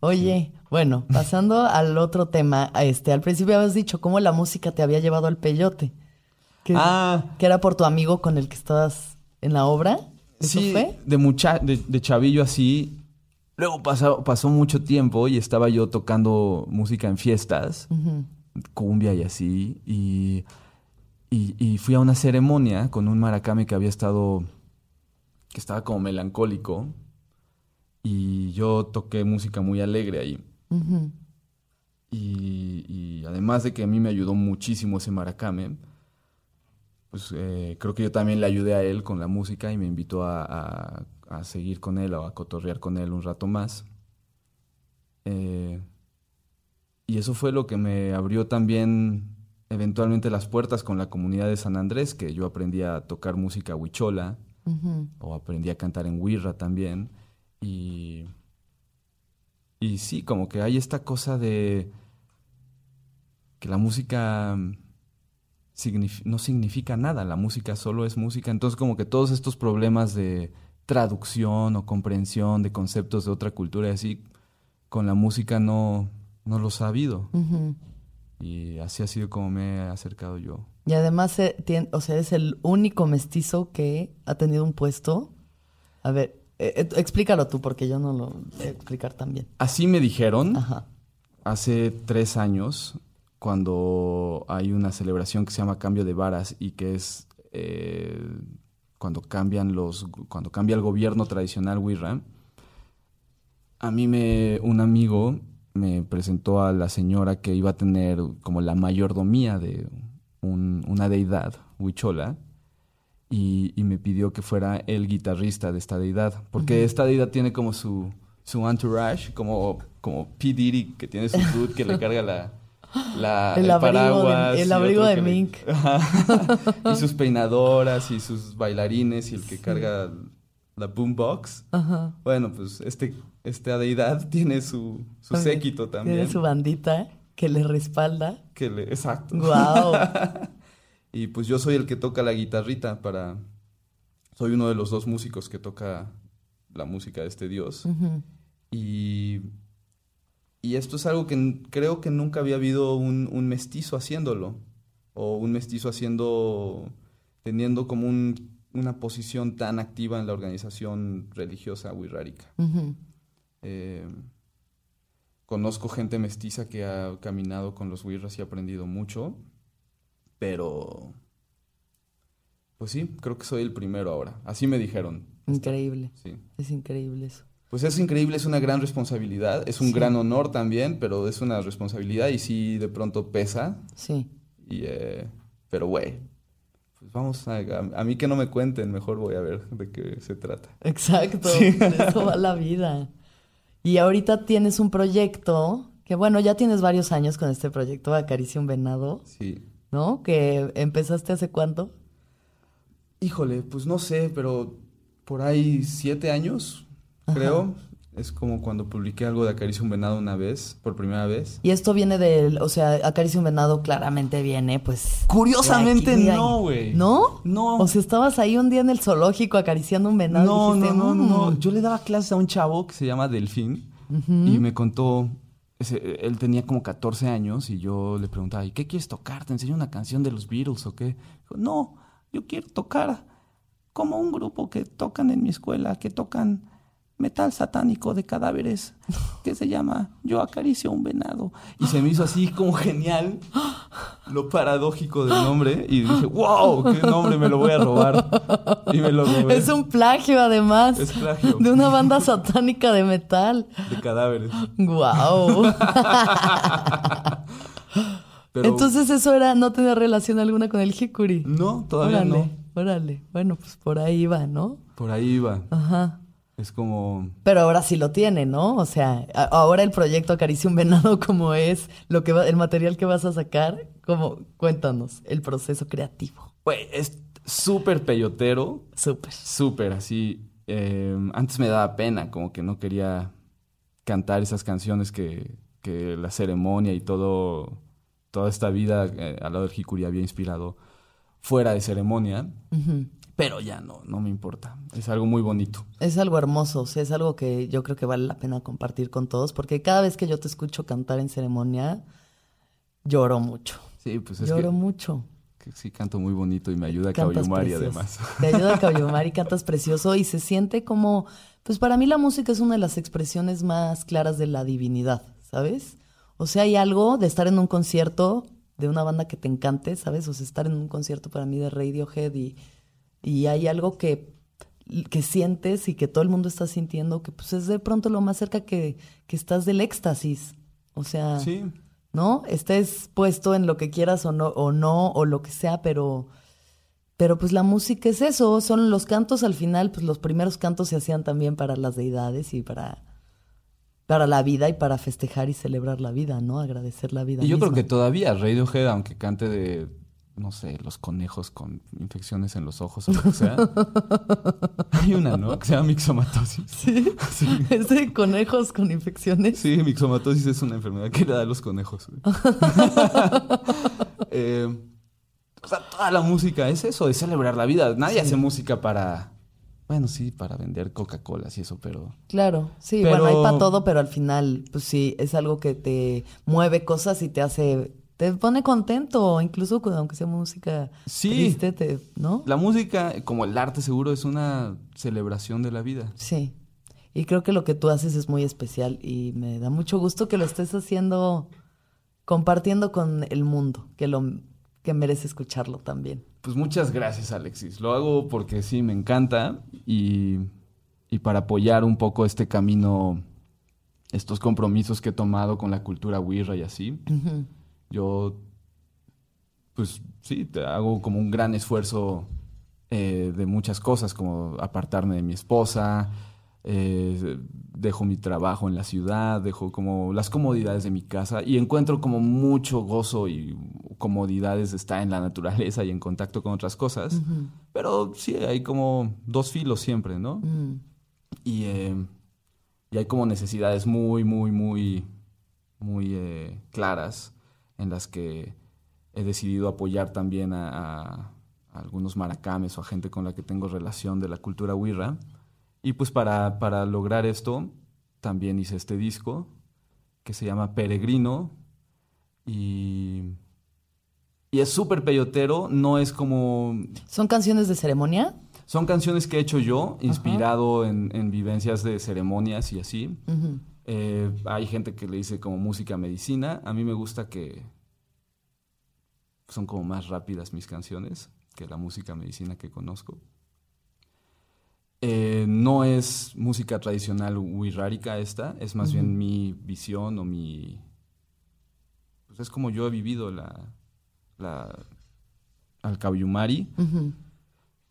Oye, bueno, pasando al otro tema, este, al principio habías dicho cómo la música te había llevado al peyote. Que, Ah. que era por tu amigo con el que estabas en la obra. ¿Eso Sí, fue? de, mucha de, de chavillo así. Luego pasó, pasó mucho tiempo y estaba yo tocando música en fiestas. Cumbia y así. Y, y, y fui a una ceremonia con un maracame que había estado, que estaba como melancólico. Y yo toqué música muy alegre ahí. Y, y además de que a mí me ayudó muchísimo ese maracame, pues eh, creo que yo también le ayudé a él con la música y me invitó a, a- a seguir con él o a cotorrear con él un rato más. Eh, y eso fue lo que me abrió también eventualmente las puertas con la comunidad de San Andrés, que yo aprendí a tocar música huichola o aprendí a cantar en Wirra también. Y, y sí, como que hay esta cosa de que la música signif- no significa nada, la música solo es música. Entonces como que todos estos problemas de traducción o comprensión de conceptos de otra cultura y así, con la música no, no los ha habido. Ujú. Y así ha sido como me he acercado yo. Y además, eh, o sea, es el único mestizo que ha tenido un puesto. A ver, eh, eh, explícalo tú, porque yo no lo sé explicar tan bien. Así me dijeron. Ajá. hace tres años, cuando hay una celebración que se llama Cambio de Varas y que es eh, cuando cambian los, cuando cambia el gobierno tradicional Wirra, a mí me, un amigo me presentó a la señora que iba a tener como la mayordomía de un- una deidad, Huichola, y, y me pidió que fuera el guitarrista de esta deidad. Porque esta deidad tiene como su, su entourage, como, como P. Diddy, que tiene su dude que le carga la, la- El abrigo de- el abrigo de le- Mink. Y sus peinadoras y sus bailarines y el que carga la boombox. Ajá. Bueno, pues este, esta deidad tiene su, su séquito también. Tiene su bandita que le respalda. que le, exacto. Wow. Y pues yo soy el que toca la guitarrita para... Soy uno de los dos músicos que toca la música de este dios. Y... Y esto es algo que creo que nunca había habido un, un mestizo haciéndolo. O un mestizo haciendo... teniendo como un- una posición tan activa en la organización religiosa wixárika. Eh, conozco gente mestiza que ha caminado con los Wirras y ha aprendido mucho, pero pues sí, creo que soy el primero ahora. Así me dijeron. Increíble. Sí. Es increíble eso. Pues es increíble, es una gran responsabilidad, es un Sí. gran honor también, pero es una responsabilidad y sí de pronto pesa. Sí. Y, eh, pero güey, pues vamos a, a, a mí que no me cuenten, mejor voy a ver de qué se trata. Exacto. De eso va la vida. Y ahorita tienes un proyecto que, bueno, ya tienes varios años con este proyecto Acaricia un Venado, Sí. ¿no? Que empezaste hace cuánto? Híjole, pues no sé, pero por ahí siete años, creo. Es como cuando publiqué algo de Acaricia un Venado una vez, por primera vez. Y esto viene del, o sea, Acaricia un Venado claramente viene, pues. Curiosamente de aquí, de ahí. no, güey. ¿No? No. O sea, estabas ahí un día en el zoológico acariciando un venado. No, y dijiste, no, no, no. "Mm". Yo le daba clases a un chavo que se llama Delfín y me contó, ese- él tenía como 14 años y yo le preguntaba, ¿y qué quieres tocar? ¿Te enseño una canción de los Beatles o qué? Dijo, no, yo quiero tocar como un grupo que tocan en mi escuela, que tocan metal satánico de cadáveres, que se llama Yo acaricio un venado. Y se me hizo así como genial lo paradójico del nombre y dije, wow, qué nombre me lo voy a robar. Y me lo robé. Es un plagio, además. Es plagio. De una banda satánica de metal. de cadáveres. Pero Entonces eso era, no tenía relación alguna con el Hikuri. no, todavía órale, no. órale. Bueno, pues por ahí va, ¿no? Por ahí iba. Ajá. Es como Pero ahora sí lo tiene, ¿no? O sea, ahora el proyecto Acaricia un Venado, como es lo que va, el material que vas a sacar, como, cuéntanos, el proceso creativo. Güey, es súper peyotero, Súper. súper así. eh, antes me daba pena, como que no quería cantar esas canciones que, que la ceremonia y todo, toda esta vida eh, al lado del Hikuri había inspirado fuera de ceremonia. Pero ya no, no me importa. Es algo muy bonito. Es algo hermoso, o sea, es algo que yo creo que vale la pena compartir con todos, porque cada vez que yo te escucho cantar en ceremonia, lloro mucho. Sí, pues es lloro que, mucho. que sí canto muy bonito y me ayuda a Cantas Mari precioso. además. Te ayuda a Cabiomari, cantas precioso y se siente como, pues para mí la música es una de las expresiones más claras de la divinidad, ¿sabes? O sea, hay algo de estar en un concierto de una banda que te encante, ¿sabes? O sea, estar en un concierto para mí de Radiohead y, y hay algo que, que sientes y que todo el mundo está sintiendo, que pues es de pronto lo más cerca que, que estás del éxtasis. O sea, Sí, ¿no? Estés puesto en lo que quieras o no, o no, o lo que sea, pero, pero pues la música es eso, son los cantos al final, pues los primeros cantos se hacían también para las deidades y para, para la vida y para festejar y celebrar la vida, ¿no? Agradecer la vida. Y yo creo que todavía Radiohead, aunque cante de, no sé, los conejos con infecciones en los ojos o lo que sea. Hay una, ¿no? Que se llama mixomatosis. ¿Sí? ¿Es de conejos con infecciones? Sí, mixomatosis es una enfermedad que le da a los conejos. Eh, o sea, toda la música es eso, de celebrar la vida. Nadie hace música para... Bueno, sí, para vender Coca-Cola y eso, pero... Claro, sí, Pero- bueno, hay para todo, pero al final, pues sí, es algo que te mueve cosas y te hace, te pone contento, incluso cuando- aunque sea música Sí. triste, te, ¿no? La música, como el arte seguro, es una celebración de la vida. Sí. Y creo que lo que tú haces es muy especial y me da mucho gusto que lo estés haciendo, compartiendo con el mundo, que lo que merece escucharlo también. Pues muchas gracias, Alexis. Lo hago porque sí, me encanta y, y para apoyar un poco este camino, estos compromisos que he tomado con la cultura wirra y así. Yo, pues sí, te hago como un gran esfuerzo eh, de muchas cosas, como apartarme de mi esposa, eh, dejo mi trabajo en la ciudad, dejo como las comodidades de mi casa y encuentro como mucho gozo y comodidades de estar en la naturaleza y en contacto con otras cosas. Pero sí, hay como dos filos siempre, ¿no? Mm. Y, eh, y hay como necesidades muy, muy, muy, muy eh, claras en las que he decidido apoyar también a, a- a algunos maracames o a gente con la que tengo relación de la cultura wirra. Y pues para, para lograr esto también hice este disco que se llama Peregrino y, y es súper peyotero, no es como ¿Son canciones de ceremonia? son canciones que he hecho yo, inspirado en, en vivencias de ceremonias y así. Ujú. Eh, hay gente que le dice como música medicina. A mí me gusta que son como más rápidas mis canciones que la música medicina que conozco. Eh, no es música tradicional wixárika esta, es más bien mi visión o mi... Pues es como yo he vivido la... la al.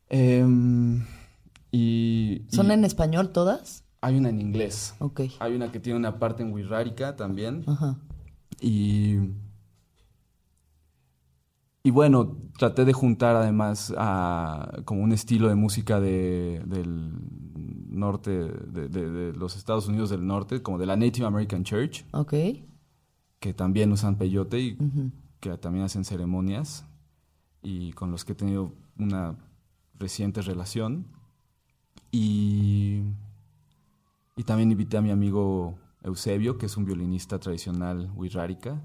Em, y, ¿Son y en español todas? Hay una en inglés. Ok. Hay una que tiene una parte en wixárika también. Ajá. Y, y bueno, traté de juntar además a como un estilo de música de, del norte, de, de- de los Estados Unidos del norte, como de la Native American Church, Ok. que también usan peyote y que también hacen ceremonias y con los que he tenido una reciente relación. Y, y también invité a mi amigo Eusebio, que es un violinista tradicional wixárika.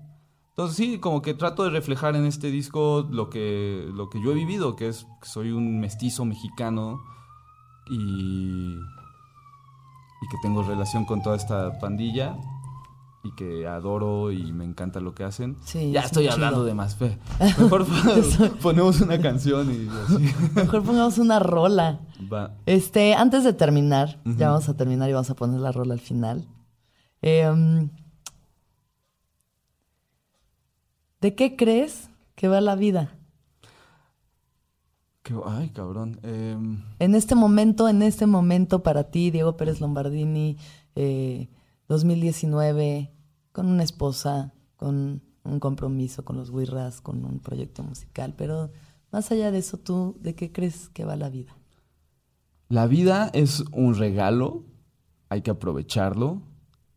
Entonces sí, como que trato de reflejar en este disco lo que, lo que yo he vivido, que es que soy un mestizo mexicano y, y que tengo relación con toda esta pandilla y que adoro y me encanta lo que hacen. Sí, ya es estoy hablando chido. de más fe. Mejor ponemos una canción y así. Mejor pongamos una rola. Va. Este, antes de terminar, ya vamos a terminar y vamos a poner la rola al final. Em, ¿De qué crees que va la vida? Qué- ay, cabrón. Em, En este momento, en este momento para ti, Diego Pérez Lombardini, eh, 2019, con una esposa, con un compromiso con los Wirras, con un proyecto musical, pero más allá de eso, ¿tú de qué crees que va la vida? La vida es un regalo, hay que aprovecharlo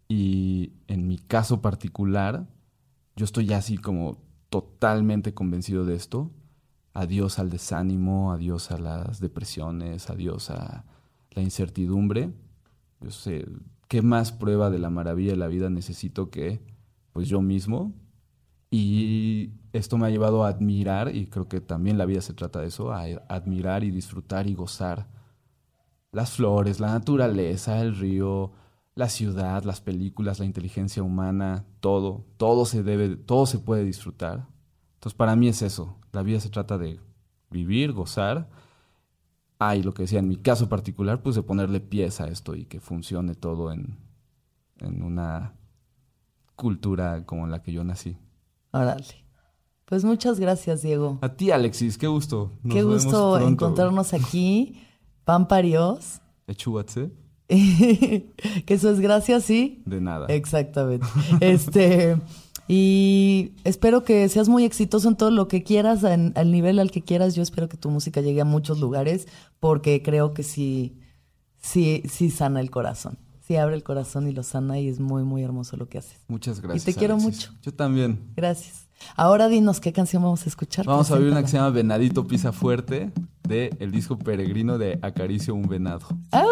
y en mi caso particular, yo estoy así como totalmente convencido de esto. Adiós al desánimo, adiós a las depresiones, adiós a la incertidumbre. Yo sé, ¿qué más prueba de la maravilla de la vida necesito que pues yo mismo? Y esto me ha llevado a admirar, y creo que también la vida se trata de eso, a admirar y disfrutar y gozar las flores, la naturaleza, el río, la ciudad, las películas, la inteligencia humana, todo, todo se debe, todo se puede disfrutar. Entonces para mí es eso, la vida se trata de vivir, gozar. Ah, y lo que decía, en mi caso particular, pues de ponerle pies a esto y que funcione todo en, en una cultura como en la que yo nací. Órale. Pues muchas gracias, Diego. A ti, Alexis, qué gusto. Nos Qué vemos gusto pronto. encontrarnos aquí. Pan pariós. Echúbatse. que eso es gracias, sí. De nada. Exactamente. Este, y espero que seas muy exitoso en todo lo que quieras, en- al nivel al que quieras. Yo espero que tu música llegue a muchos lugares, porque creo que sí, sí, sí sana el corazón. Sí abre el corazón y lo sana y es muy, muy hermoso lo que haces. Muchas gracias. te quiero mucho. Yo también. Gracias. Ahora dinos qué canción vamos a escuchar. Vamos a oír una que se llama Venadito Pisa Fuerte de el disco Peregrino de Acaricio un Venado. ¡Au!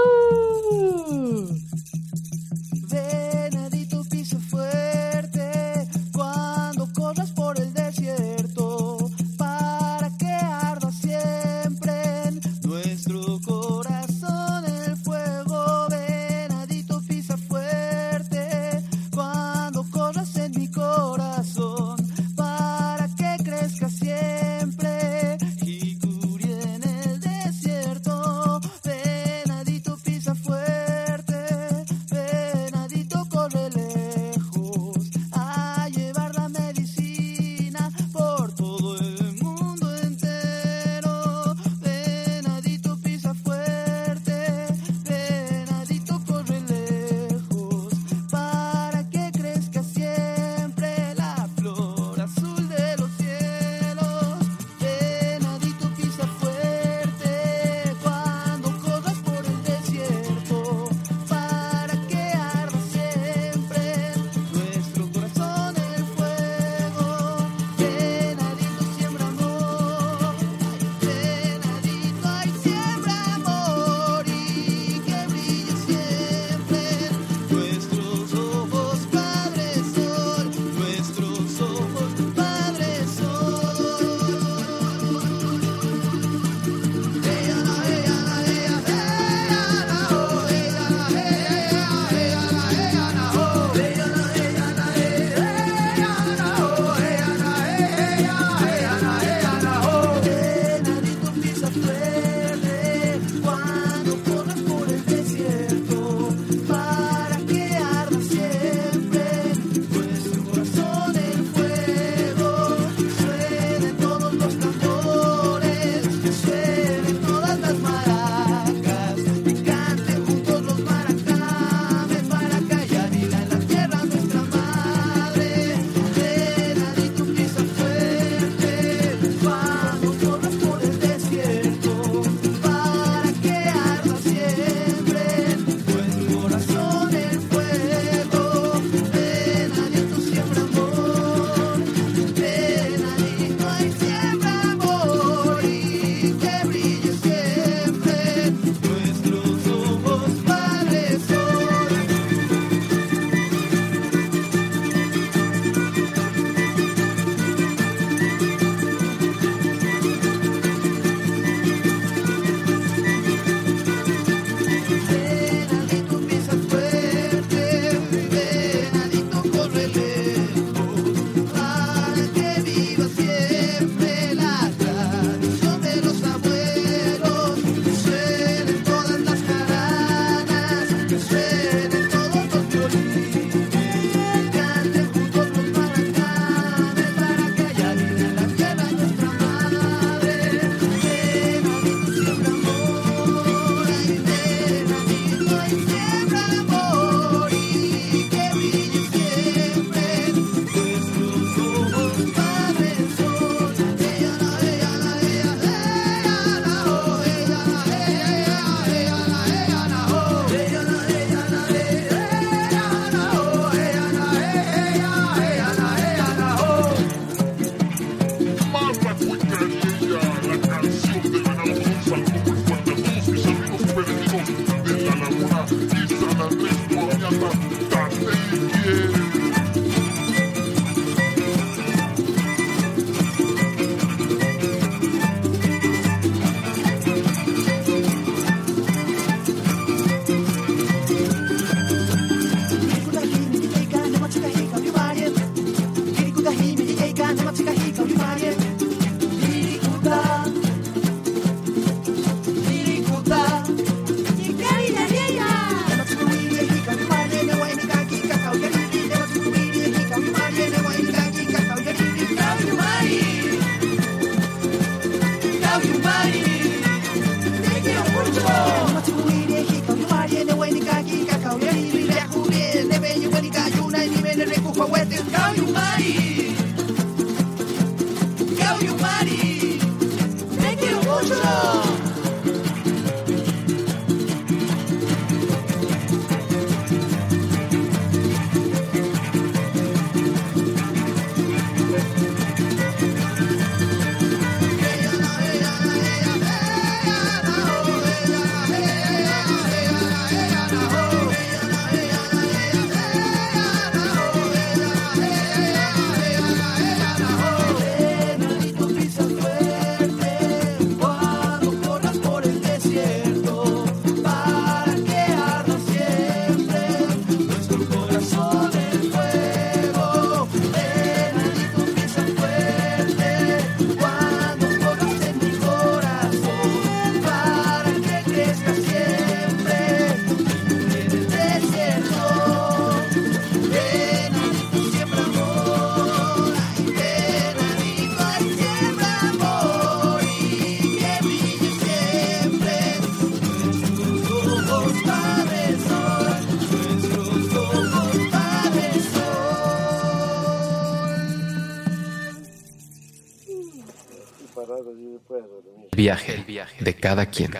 Viaje de cada quien.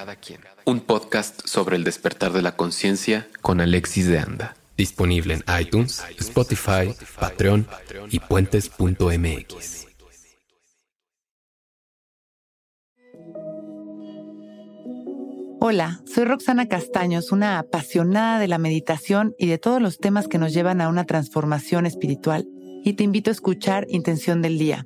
Un podcast sobre el despertar de la conciencia con Alexis de Anda. Disponible en iTunes, Spotify, Patreon y puentes.mx. Hola, soy Roxana Castaños, una apasionada de la meditación y de todos los temas que nos llevan a una transformación espiritual, y te invito a escuchar Intención del Día,